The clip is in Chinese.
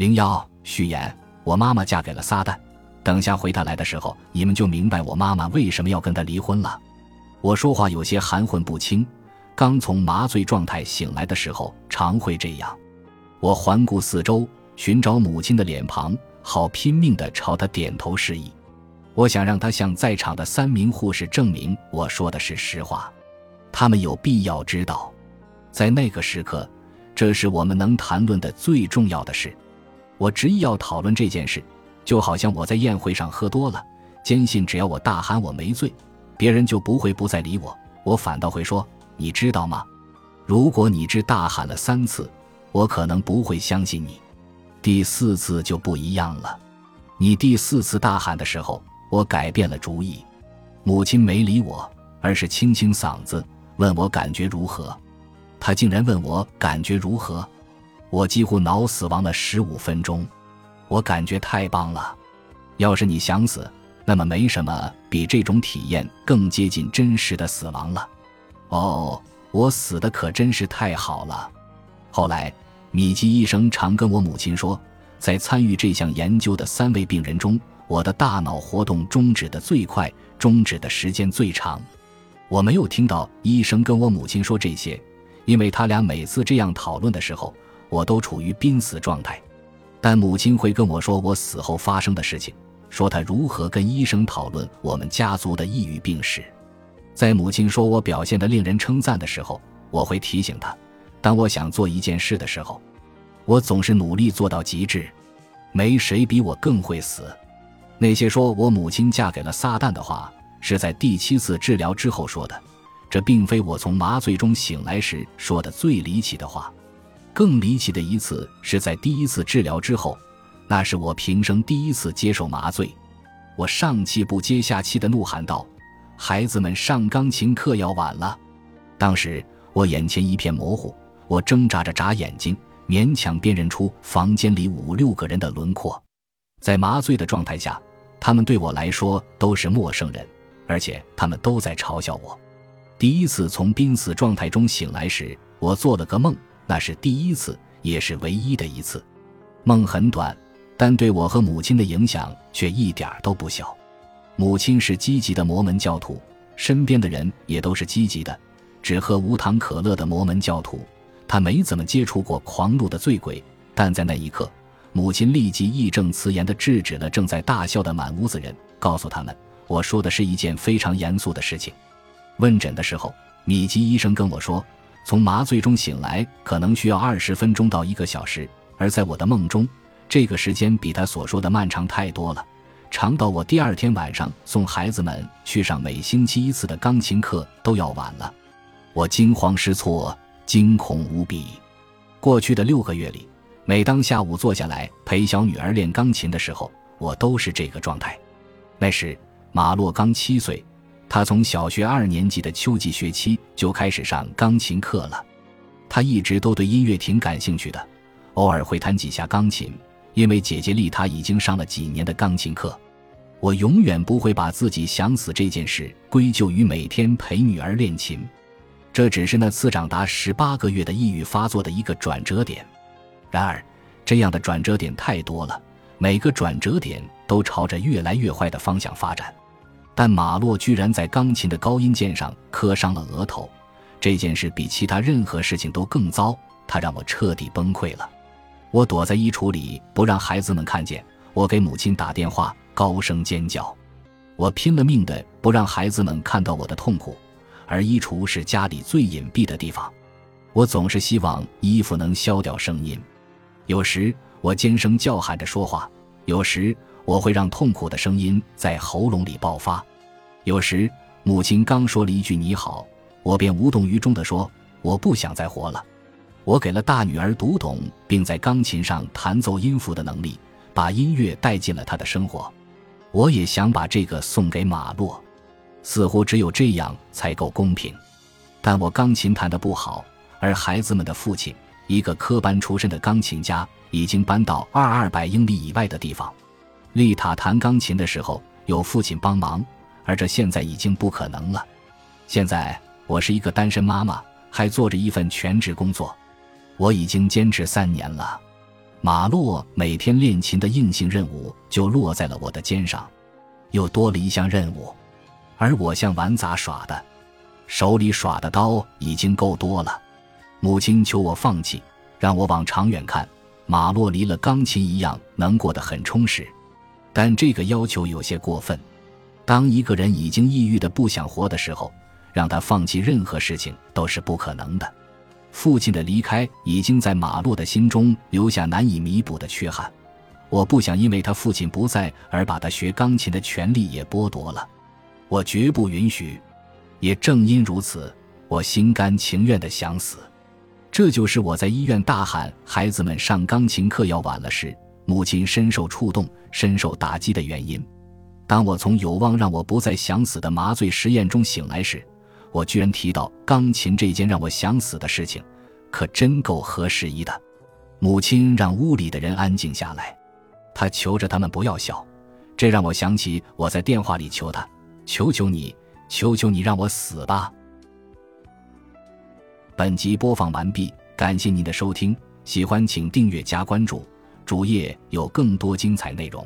零幺序言：我妈妈嫁给了撒旦。等下回他来的时候，你们就明白我妈妈为什么要跟他离婚了。我说话有些含混不清。刚从麻醉状态醒来的时候，常会这样。我环顾四周，寻找母亲的脸庞，好拼命地朝她点头示意。我想让她向在场的三名护士证明我说的是实话。他们有必要知道，在那个时刻，这是我们能谈论的最重要的事。我执意要讨论这件事。就好像我在宴会上喝多了，坚信只要我大喊我没醉，别人就不会不再理我，我反倒会说：“你知道吗？如果你只大喊了三次，我可能不会相信你。第四次就不一样了。你第四次大喊的时候，我改变了主意。母亲没理我，而是清清嗓子问我感觉如何。她竟然问我感觉如何，我几乎脑死亡了十五分钟。”我感觉太棒了，要是你想死，那么没什么比这种体验更接近真实的死亡了。哦，我死的可真是太好了。后来，米基医生常跟我母亲说，在参与这项研究的三位病人中，我的大脑活动终止的最快，终止的时间最长。我没有听到医生跟我母亲说这些，因为他俩每次这样讨论的时候，我都处于濒死状态。但母亲会跟我说我死后发生的事情，说她如何跟医生讨论我们家族的抑郁病史。在母亲说我表现得令人称赞的时候，我会提醒她：当我想做一件事的时候，我总是努力做到极致。没谁比我更会死。那些说我母亲嫁给了撒旦的话，是在第七次治疗之后说的。这并非我从麻醉中醒来时说的最离奇的话。更离奇的一次是在第一次治疗之后，那是我平生第一次接受麻醉。我上气不接下气地怒喊道：“孩子们上钢琴课要晚了！”当时我眼前一片模糊，我挣扎着眨眼睛，勉强辨认出房间里五六个人的轮廓。在麻醉的状态下，他们对我来说都是陌生人，而且他们都在嘲笑我。第一次从濒死状态中醒来时，我做了个梦。那是第一次，也是唯一的一次。梦很短，但对我和母亲的影响却一点都不小。母亲是积极的摩门教徒，身边的人也都是积极的，只喝无糖可乐的摩门教徒。他没怎么接触过狂怒的醉鬼，但在那一刻，母亲立即义正辞严地制止了正在大笑的满屋子人，告诉他们：“我说的是一件非常严肃的事情。”问诊的时候，米基医生跟我说。从麻醉中醒来可能需要二十分钟到一个小时，而在我的梦中，这个时间比他所说的漫长太多了，长到我第二天晚上送孩子们去上每星期一次的钢琴课都要晚了。我惊慌失措，惊恐无比。过去的六个月里，每当下午坐下来陪小女儿练钢琴的时候，我都是这个状态。那时马洛刚七岁。他从小学二年级的秋季学期就开始上钢琴课了。他一直都对音乐挺感兴趣的，偶尔会弹几下钢琴。因为姐姐丽他已经上了几年的钢琴课。我永远不会把自己想死这件事归咎于每天陪女儿练琴，这只是那次长达十八个月的抑郁发作的一个转折点。然而，这样的转折点太多了，每个转折点都朝着越来越坏的方向发展。但马洛居然在钢琴的高音键上磕伤了额头，这件事比其他任何事情都更糟，他让我彻底崩溃了。我躲在衣橱里，不让孩子们看见。我给母亲打电话，高声尖叫。我拼了命的不让孩子们看到我的痛苦，而衣橱是家里最隐蔽的地方。我总是希望衣服能消掉声音。有时我尖声叫喊着说话，有时我会让痛苦的声音在喉咙里爆发。有时，母亲刚说了一句“你好”，我便无动于衷地说：“我不想再活了。”我给了大女儿读懂并在钢琴上弹奏音符的能力，把音乐带进了她的生活。我也想把这个送给马洛，似乎只有这样才够公平。但我钢琴弹得不好，而孩子们的父亲，一个科班出身的钢琴家，已经搬到二二百英里以外的地方。丽塔弹钢琴的时候，有父亲帮忙。而这现在已经不可能了。现在我是一个单身妈妈，还做着一份全职工作。我已经坚持三年了。马洛每天练琴的硬性任务就落在了我的肩上，又多了一项任务，而我像玩杂耍的，手里耍的刀已经够多了。母亲求我放弃，让我往长远看。马洛离了钢琴一样能过得很充实，但这个要求有些过分。当一个人已经抑郁的不想活的时候，让他放弃任何事情都是不可能的。父亲的离开已经在马洛的心中留下难以弥补的缺憾。我不想因为他父亲不在而把他学钢琴的权利也剥夺了，我绝不允许。也正因如此，我心甘情愿的想死。这就是我在医院大喊“孩子们上钢琴课要晚了”时，母亲深受触动、深受打击的原因。当我从有望让我不再想死的麻醉实验中醒来时，我居然提到钢琴这件让我想死的事情，可真够合时宜的。母亲让屋里的人安静下来，她求着他们不要笑。这让我想起我在电话里求他：“求求你，求求你，让我死吧。”本集播放完毕，感谢您的收听，喜欢请订阅加关注，主页有更多精彩内容。